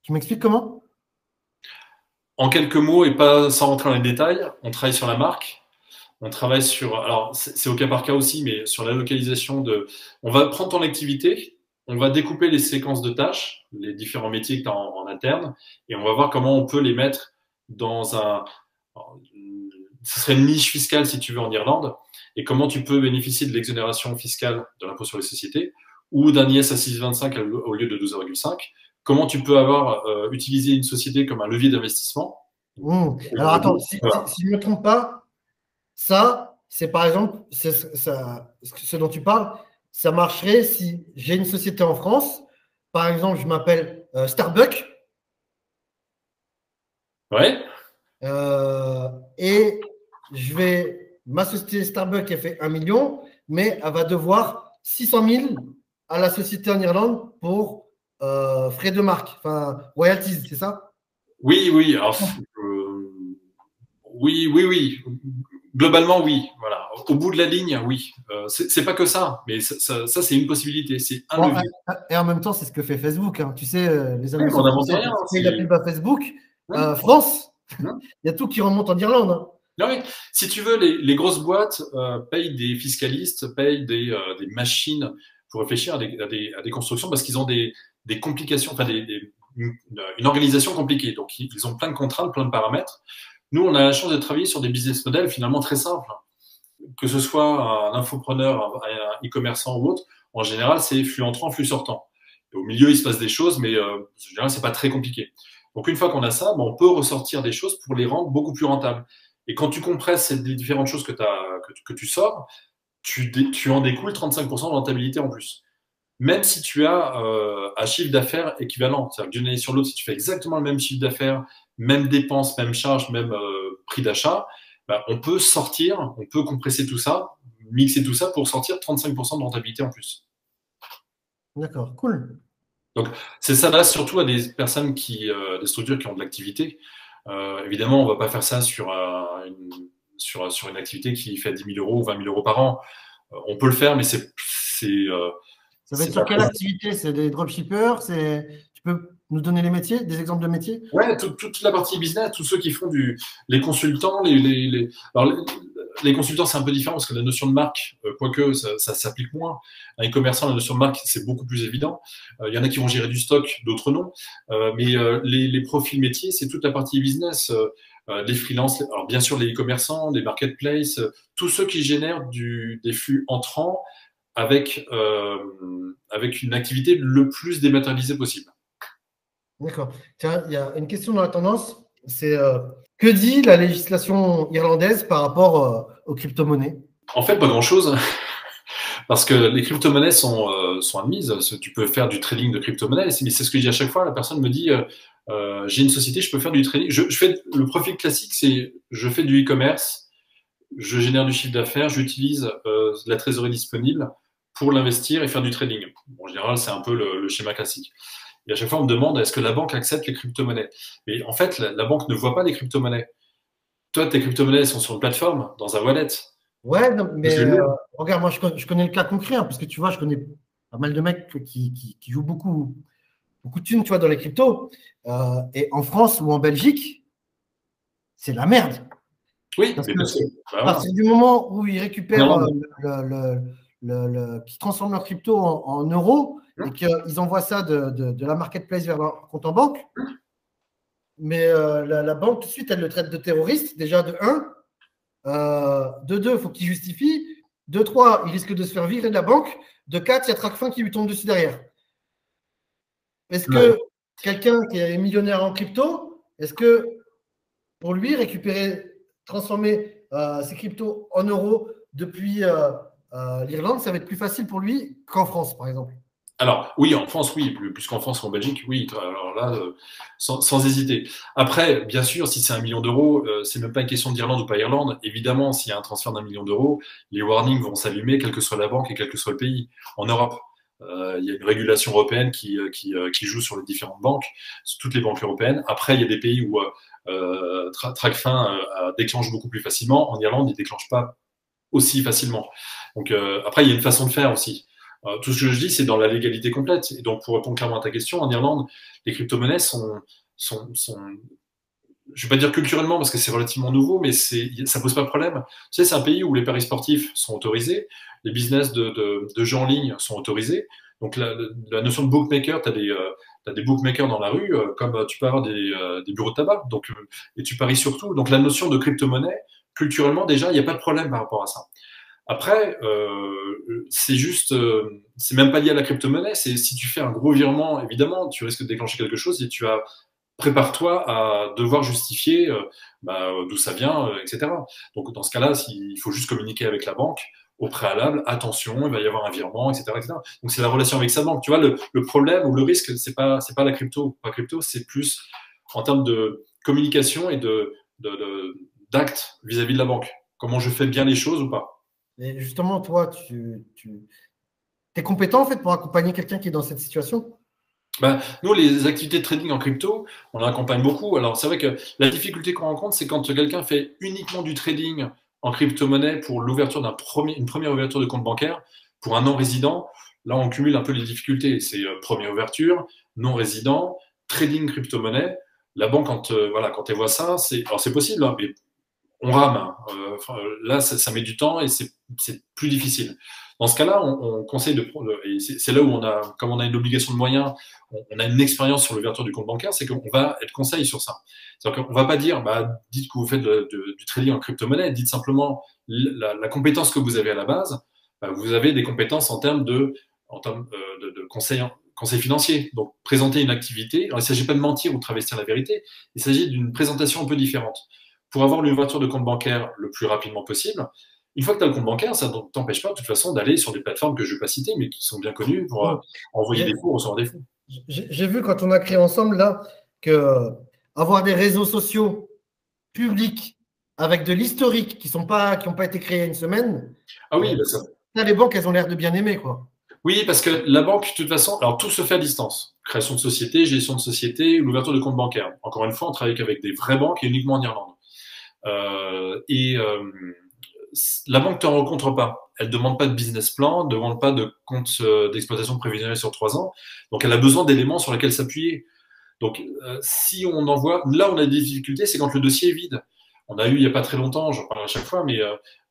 Tu m'expliques comment? En quelques mots, et pas sans rentrer dans les détails, on travaille sur la marque, on travaille sur, alors c'est au cas par cas aussi, mais sur la localisation de, on va prendre ton activité, on va découper les séquences de tâches, les différents métiers que tu as en, interne, et on va voir comment on peut les mettre dans un, ce serait une niche fiscale si tu veux en Irlande, et comment tu peux bénéficier de l'exonération fiscale de l'impôt sur les sociétés ou d'un IS à 6,25 au lieu de 12,5. Comment tu peux avoir euh, utilisé une société comme un levier d'investissement? Mmh. Alors attends, si, si je ne me trompe pas, ça, c'est par exemple, ce dont tu parles, ça marcherait si j'ai une société en France, par exemple, je m'appelle euh, Starbucks. Ouais. Euh, et je vais, ma société Starbucks, elle fait 1 million, mais elle va devoir 600 000 à la société en Irlande pour euh, frais de marque, enfin royalties, c'est ça? Oui, oui. oui, oui, oui. Globalement, oui. Voilà. Au bout de la ligne, oui. Euh, c'est pas que ça, mais ça, ça, c'est une possibilité. C'est un levier. Et en même temps, c'est ce que fait Facebook. Hein. Tu sais, euh, les amis, on n'avance rien. Il a pub à Facebook. Euh, France, il y a tout qui remonte en Irlande. Hein. Non, oui. Si tu veux, les, les grosses boîtes euh, payent des fiscalistes, payent des, euh, des machines pour réfléchir à des, à des, à des constructions parce qu'ils ont des, des complications, enfin des, une, une, organisation compliquée. Donc, ils ont plein de contraintes, plein de paramètres. Nous, on a la chance de travailler sur des business models finalement très simples. Que ce soit un infopreneur, un e-commerçant ou autre, en général, c'est flux entrant, flux sortant. Au milieu, il se passe des choses, mais euh, en général, c'est pas très compliqué. Donc, une fois qu'on a ça, ben, on peut ressortir des choses pour les rendre beaucoup plus rentables. Et quand tu compresses ces différentes choses que, tu sors, tu, tu en découles 35% de rentabilité en plus. Même si tu as euh, un chiffre d'affaires équivalent, c'est-à-dire d'une année sur l'autre, si tu fais exactement le même chiffre d'affaires même dépenses, même charges, même euh, prix d'achat, bah, on peut sortir, on peut compresser tout ça, mixer tout ça pour sortir 35% de rentabilité en plus. D'accord, cool. Donc, c'est ça là surtout à des personnes qui, euh, des structures qui ont de l'activité. Euh, évidemment, on ne va pas faire ça sur, une, sur, sur, une activité qui fait 10 000 euros ou 20 000 euros par an. on peut le faire, mais c'est. ça va être sur quelle activité? C'est des dropshippers? Tu peux nous donner les métiers, des exemples de métiers? Oui, toute, la partie business, tous ceux qui font du, les consultants, les, les, les, les, consultants c'est un peu différent parce que la notion de marque, euh, quoique ça, s'applique moins. Un e-commerçant, la notion de marque c'est beaucoup plus évident. Euh, il y en a qui vont gérer du stock, d'autres non. Euh, mais les, les, profils métiers, c'est toute la partie business. des freelances, alors bien sûr les e-commerçants, les marketplaces, tous ceux qui génèrent des flux entrants avec, avec une activité le plus dématérialisée possible. D'accord. Tiens, il y a une question dans la tendance. C'est que dit la législation irlandaise par rapport aux crypto-monnaies? En fait, pas grand-chose. Parce que les crypto-monnaies sont, euh, admises. Tu peux faire du trading de crypto-monnaies. Mais c'est ce que je dis à chaque fois. La personne me dit euh, euh, J'ai une société, je peux faire du trading. Je, fais, le profil classique, c'est je fais du e-commerce, je génère du chiffre d'affaires, j'utilise la trésorerie disponible pour l'investir et faire du trading. en général, c'est un peu le, schéma classique. Et à chaque fois, on me demande est-ce que la banque accepte les crypto-monnaies? Mais en fait, la, la, banque ne voit pas les crypto-monnaies. Toi, tes crypto-monnaies sont sur une plateforme, dans un wallet. Ouais, mais euh, regarde, moi je connais, je connais, le cas concret, hein, parce que tu vois, je connais pas mal de mecs qui, qui, jouent beaucoup, beaucoup de thunes, tu vois, dans les cryptos. Euh, et en France ou en Belgique, c'est la merde. Oui, parce que, à partir du moment où ils récupèrent euh, le, le, le, qui transforment leur crypto en, euros et qu'ils envoient ça de, de, la marketplace vers leur compte en banque, hein mais la, la, banque tout de suite elle le traite de terroriste déjà de 1 euh, de deux, il faut qu'il justifie. De trois, il risque de se faire virer de la banque. De quatre, il y a Tracfin qui lui tombe dessus derrière. Est-ce que quelqu'un qui est millionnaire en crypto, est-ce que pour lui, récupérer, transformer euh, ses cryptos en euros depuis euh, l'Irlande, ça va être plus facile pour lui qu'en France, par exemple? Alors, oui, en France, oui, plus, qu'en France qu'en Belgique, oui. Alors là, euh, sans, hésiter. Après, bien sûr, si c'est un million d'euros, euh, c'est même pas une question d'Irlande ou pas Irlande. Évidemment, s'il y a un transfert d'un million d'euros, les warnings vont s'allumer, quelle que soit la banque et quel que soit le pays. En Europe, euh, il y a une régulation européenne qui, joue sur les différentes banques, sur toutes les banques européennes. Après, il y a des pays où TRACFIN déclenche beaucoup plus facilement. En Irlande, il déclenche pas aussi facilement. Donc, après, il y a une façon de faire aussi. Euh, tout ce que je dis, c'est dans la légalité complète. Et donc, pour répondre clairement à ta question, en Irlande, les crypto-monnaies sont, sont, sont, je vais pas dire culturellement parce que c'est relativement nouveau, mais ça pose pas de problème. Tu sais, c'est un pays où les paris sportifs sont autorisés, les business de, de, de jeux en ligne sont autorisés. Donc, la, la notion de bookmaker, tu as des, euh, des bookmakers dans la rue, euh, comme tu peux avoir des, des bureaux de tabac. Donc, et tu paries surtout. Donc, la notion de crypto-monnaie, culturellement, déjà, il n'y a pas de problème par rapport à ça. Après, euh, c'est juste, euh, c'est même pas lié à la crypto-monnaie. Si tu fais un gros virement, évidemment, tu risques de déclencher quelque chose et tu as prépare-toi à devoir justifier euh, bah, d'où ça vient, etc. Donc dans ce cas-là, il faut juste communiquer avec la banque au préalable. Attention, il va y avoir un virement, etc., Donc c'est la relation avec sa banque. Tu vois, le, problème ou le risque, c'est pas c'est pas la crypto, pas crypto, c'est plus en termes de communication et de d'actes vis-à-vis de la banque. Comment je fais bien les choses ou pas. Et justement, toi, tu, es compétent en fait pour accompagner quelqu'un qui est dans cette situation? Ben, nous, les activités de trading en crypto, on accompagne beaucoup. Alors, c'est vrai que la difficulté qu'on rencontre, c'est quand quelqu'un fait uniquement du trading en crypto-monnaie pour l'ouverture d'un premier, une première ouverture de compte bancaire pour un non-résident. Là, on cumule un peu les difficultés. C'est euh, première ouverture, non-résident, trading crypto-monnaie. La banque, quand, euh, voilà, quand elle voit ça, c'est, alors c'est possible, hein, mais on rame. Hein. Euh, là, ça, met du temps et c'est plus difficile. Dans ce cas-là, on, conseille de prendre, et c'est là où on a, comme on a une obligation de moyens, on, a une expérience sur l'ouverture du compte bancaire, c'est qu'on va être conseil sur ça. C'est-à-dire qu'on va pas dire, bah, dites que vous faites du trading en crypto-monnaie, dites simplement la, compétence que vous avez à la base, bah, vous avez des compétences en termes de, en termes, euh, de, de conseil, conseil financier. Donc, présenter une activité. Alors, il ne s'agit pas de mentir ou de travestir la vérité, il s'agit d'une présentation un peu différente pour avoir l'ouverture de compte bancaire le plus rapidement possible. Une fois que tu as le compte bancaire, ça ne t'empêche pas de toute façon d'aller sur des plateformes que je ne vais pas citer, mais qui sont bien connues pour euh, envoyer des fonds, recevoir des fonds. J'ai vu quand on a créé ensemble là que euh, avoir des réseaux sociaux publics avec de l'historique qui n'ont pas, pas été créés une semaine. Ah oui, bah ça. Là, les banques, elles ont l'air de bien aimer, quoi. Oui, parce que la banque, de toute façon, alors tout se fait à distance. Création de société, gestion de société, l'ouverture de compte bancaire. Encore une fois, on travaille avec des vraies banques et uniquement en Irlande. Euh, et euh, la banque ne te rencontre pas. Elle ne demande pas de business plan, ne demande pas de compte euh, d'exploitation prévisionnelle sur trois ans. Donc, elle a besoin d'éléments sur lesquels s'appuyer. Donc, si on envoie, là, on a des difficultés, c'est quand le dossier est vide. On a eu il n'y a pas très longtemps, j'en parle à chaque fois, mais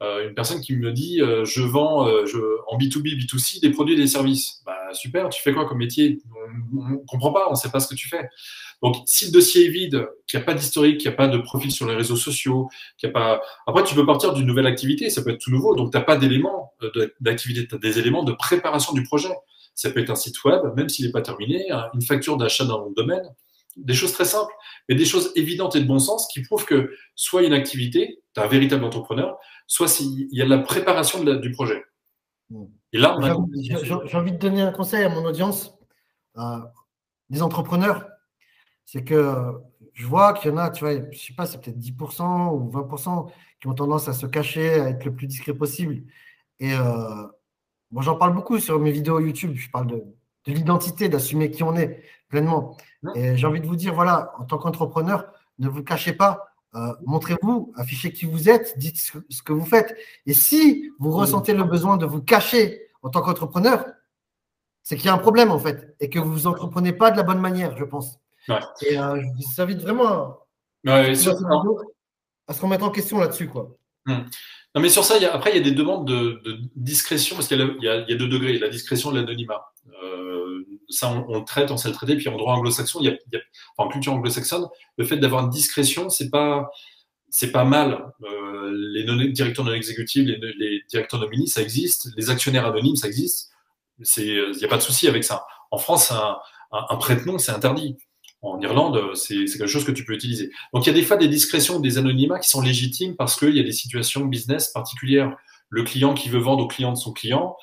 une personne qui me dit je vends je, en B2B, B2C des produits et des services. Bah, super, tu fais quoi comme métier? On ne comprend pas, on ne sait pas ce que tu fais. Donc, si le dossier est vide, qu'il n'y a pas d'historique, qu'il n'y a pas de profil sur les réseaux sociaux, qu'il n'y a pas. Après, tu peux partir d'une nouvelle activité, ça peut être tout nouveau. Donc, tu n'as pas d'éléments euh, d'activité, tu as des éléments de préparation du projet. Ça peut être un site web, même s'il n'est pas terminé, une facture d'achat dans le domaine, des choses très simples, mais des choses évidentes et de bon sens qui prouvent que soit une activité, tu es un véritable entrepreneur, soit s'il y a de la préparation du projet. Hmm. Et là, j'ai envie de donner un conseil à mon audience, des entrepreneurs. C'est que je vois qu'il y en a, tu vois, je sais pas, c'est peut-être 10% ou 20% qui ont tendance à se cacher, à être le plus discret possible. Et euh, bon, j'en parle beaucoup sur mes vidéos YouTube. Je parle de, de l'identité, d'assumer qui on est pleinement. Et j'ai envie de vous dire, voilà, en tant qu'entrepreneur, ne vous cachez pas. Euh, montrez-vous, affichez qui vous êtes, dites ce que vous faites. Et si vous ressentez le besoin de vous cacher en tant qu'entrepreneur, c'est qu'il y a un problème en fait et que vous vous entreprenez pas de la bonne manière, je pense. Et euh, je vous invite vraiment à, à se remettre en question là-dessus. quoi. Hmm. Non, mais sur ça, après, il y a des demandes de, discrétion parce qu'il y, a deux degrés, la discrétion et l'anonymat. Euh, ça, on, le traite, on sait le traiter. Puis en droit anglo-saxon, il y a, en culture anglo-saxonne, le fait d'avoir une discrétion, c'est pas, c'est pas mal. Euh, les directeurs non exécutifs, les, les, directeurs nominés, ça existe. Les actionnaires anonymes, ça existe. Il n'y a pas de souci avec ça. En France, un, un, prête-nom, c'est interdit. En Irlande, c'est quelque chose que tu peux utiliser. Donc, il y a des fois des discrétions, des anonymats qui sont légitimes parce qu'il y a des situations business particulières. Le client qui veut vendre au client de son client,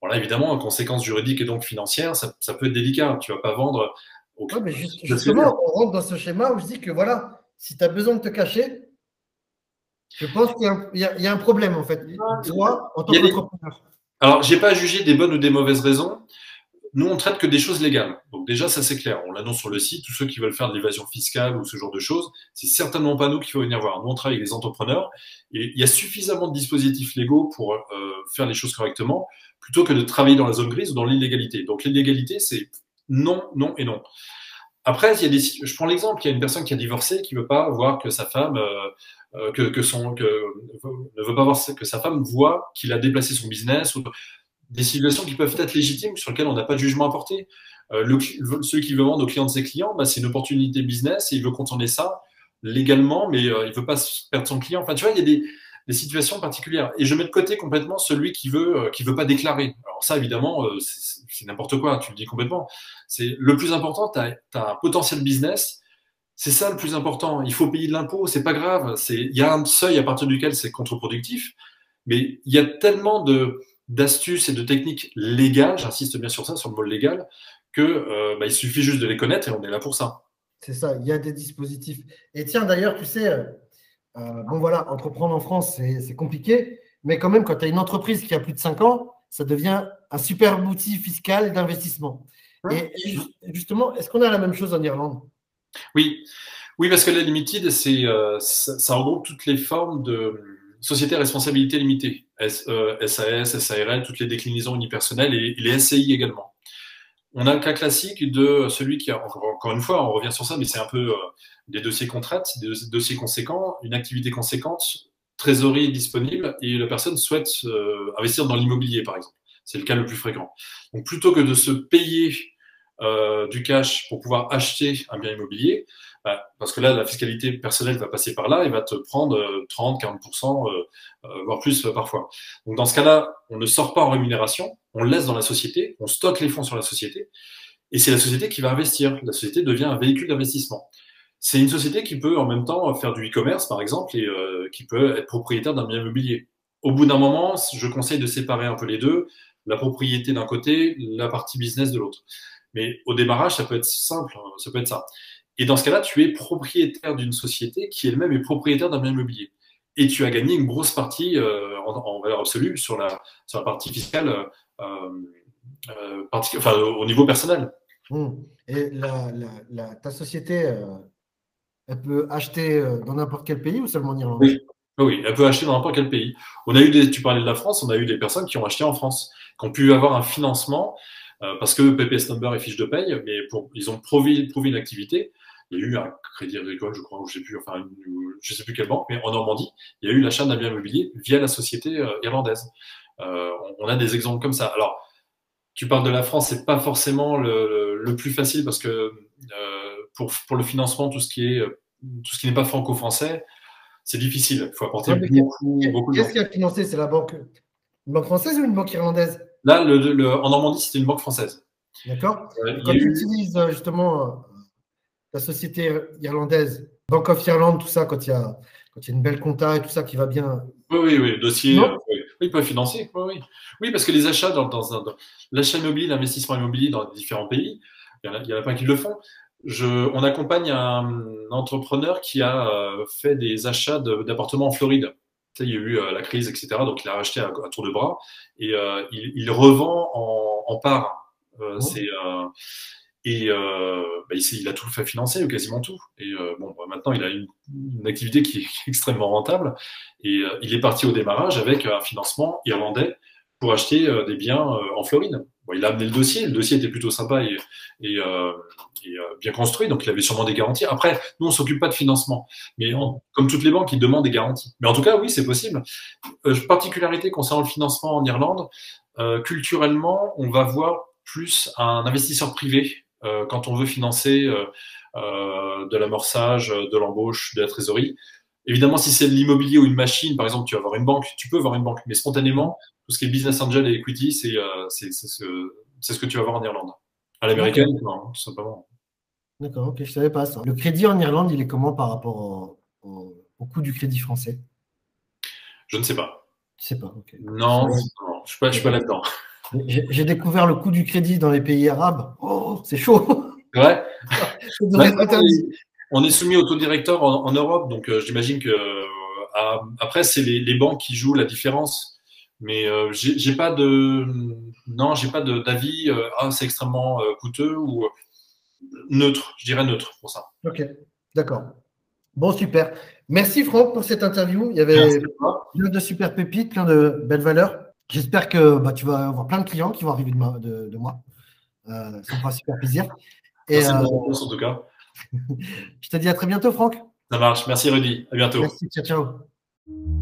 voilà, évidemment, en conséquence juridique et donc financière, ça, ça peut être délicat. Tu ne vas pas vendre au client. mais justement, on rentre dans ce schéma où je dis que voilà, si tu as besoin de te cacher, je pense qu'il y, y, a un problème en fait. Toi, en tant qu'entrepreneur. Alors, je n'ai pas à juger des bonnes ou des mauvaises raisons. Nous, on traite que des choses légales. Donc déjà, ça c'est clair. On l'annonce sur le site. Tous ceux qui veulent faire de l'évasion fiscale ou ce genre de choses, c'est certainement pas nous qu'il faut venir voir. Nous, on travaille avec les entrepreneurs et il y a suffisamment de dispositifs légaux pour euh, faire les choses correctement, plutôt que de travailler dans la zone grise ou dans l'illégalité. Donc l'illégalité, c'est non, non et non. Après, il y a des, je prends l'exemple, il y a une personne qui a divorcé, qui veut pas voir que sa femme, euh, euh, que, que, son, que, ne veut pas voir que sa femme voit qu'il a déplacé son business ou des situations qui peuvent être légitimes sur lesquelles on n'a pas de jugement à porter. Euh, le, celui qui veut vendre aux clients de ses clients, bah, c'est une opportunité business et il veut contourner ça légalement, mais euh, il veut pas perdre son client. Enfin, tu vois, il y a des, des, situations particulières. Et je mets de côté complètement celui qui veut, euh, qui veut pas déclarer. Alors ça, évidemment, euh, c'est n'importe quoi. Tu le dis complètement. C'est le plus important. Tu as, un potentiel business. C'est ça le plus important. Il faut payer de l'impôt. C'est pas grave. Il y a un seuil à partir duquel c'est contre-productif. Mais il y a tellement d'astuces et de techniques légales, j'insiste bien sur ça, sur le mot légal, que euh, bah, il suffit juste de les connaître et on est là pour ça. C'est ça, il y a des dispositifs. Et tiens, d'ailleurs, tu sais, euh, euh, bon voilà, entreprendre en France, c'est compliqué, mais quand même, quand tu as une entreprise qui a plus de 5 ans, ça devient un super outil fiscal d'investissement. Et, justement, est-ce qu'on a la même chose en Irlande? Oui, oui, parce que la limited, c'est ça, ça regroupe toutes les formes de société à responsabilité limitée, SAS, SARL, toutes les déclinaisons unipersonnelles et les SCI également. On a le cas classique de celui qui a, encore une fois, on revient sur ça, mais c'est un peu euh, des dossiers qu'on traite, des dossiers conséquents, une activité conséquente, trésorerie disponible, et la personne souhaite euh, investir dans l'immobilier, par exemple. C'est le cas le plus fréquent. Donc plutôt que de se payer euh, du cash pour pouvoir acheter un bien immobilier, bah, parce que là, la fiscalité personnelle va passer par là et va te prendre 30, 40%, euh, euh, voire plus euh, parfois. Donc dans ce cas-là, on ne sort pas en rémunération, on laisse dans la société, on stocke les fonds sur la société, et c'est la société qui va investir. La société devient un véhicule d'investissement. C'est une société qui peut en même temps faire du e-commerce, par exemple, et qui peut être propriétaire d'un bien immobilier. Au bout d'un moment, je conseille de séparer un peu les deux, la propriété d'un côté, la partie business de l'autre. Mais au démarrage, ça peut être simple, hein, ça peut être ça. Et dans ce cas-là, tu es propriétaire d'une société qui elle-même est propriétaire d'un bien immobilier. Et tu as gagné une grosse partie euh, en, valeur absolue sur la, sur la partie fiscale, euh, euh, enfin, au niveau personnel. Mmh. Et la, la, ta société, elle peut acheter dans n'importe quel pays ou seulement en Irlande? Oui. oui, elle peut acheter dans n'importe quel pays. On a eu des, tu parlais de la France, on a eu des personnes qui ont acheté en France, qui ont pu avoir un financement parce que PPS number et fiche de paye, mais pour, ils ont prouvé, prouvé une activité il y a eu un crédit agricole, je crois, ou je sais plus, enfin, je sais plus quelle banque, mais en Normandie, il y a eu l'achat d'un bien immobilier via la société euh, irlandaise. Euh, on, a des exemples comme ça. Alors, tu parles de la France, c'est pas forcément le, le, plus facile parce que euh, pour, pour le financement, tout ce qui est tout ce qui n'est pas franco-français, c'est difficile. Il faut apporter beaucoup, beaucoup Qu'est-ce qui a financé? C'est la banque, une banque française ou une banque irlandaise? Là, le, en Normandie, c'était une banque française. D'accord. Quand tu utilises justement la société irlandaise, Bank of Ireland, tout ça, quand il y a, quand il y a une belle compta et tout ça qui va bien. Oui, oui, oui, le dossier. Euh, oui. ils peuvent financer. Oui, oui. oui, parce que les achats dans, dans, l'achat immobilier, l'investissement immobilier dans différents pays, il y, en a, pas qui le font. Je, on accompagne un entrepreneur qui a euh, fait des achats d'appartements en Floride. il y a eu euh, la crise, etc. Donc, il a racheté à, tour de bras et il, il, revend en, en part. Oh. C'est et euh, bah, il, a tout fait financer, quasiment tout. Et euh, bon, bah, maintenant, il a une, activité qui est extrêmement rentable. Et euh, il est parti au démarrage avec un financement irlandais pour acheter euh, des biens euh, en Floride. Bon, il a amené le dossier. Le dossier était plutôt sympa et, et, et bien construit, donc il avait sûrement des garanties. Après, nous, on s'occupe pas de financement. Mais comme toutes les banques, ils demandent des garanties. Mais en tout cas, oui, c'est possible. particularité concernant le financement en Irlande, culturellement, on va voir plus un investisseur privé euh, quand on veut financer euh, euh, de l'amorçage, de l'embauche, de la trésorerie. Évidemment, si c'est de l'immobilier ou une machine, par exemple, tu vas avoir une banque, tu peux avoir une banque, mais spontanément, tout ce qui est business angel et equity, c'est ce, ce, que tu vas avoir en Irlande. À l'américaine, tout simplement. D'accord, ok, je ne savais pas ça. Le crédit en Irlande, il est comment par rapport au, coût du crédit français? Je ne sais pas. Je sais pas, ok. Non, je ne suis pas, pas là-dedans. J'ai découvert le coût du crédit dans les pays arabes. Oh, c'est chaud. Ouais. on est soumis au taux directeur en, Europe, donc euh, j'imagine que euh, après c'est les, banques qui jouent la différence. Mais euh, j'ai pas de non, j'ai pas d'avis. ah, c'est extrêmement coûteux ou neutre. Je dirais neutre pour ça. Ok, d'accord. Bon, super. Merci Franck pour cette interview. Il y avait plein de super pépites, plein de belles valeurs. J'espère que bah, tu vas avoir plein de clients qui vont arriver de, de, moi. Euh, ça me fera super plaisir. Et, Merci euh, en tout cas. je te dis à très bientôt, Franck. Ça marche. Merci, Rudy. À bientôt. Merci. Ciao, ciao.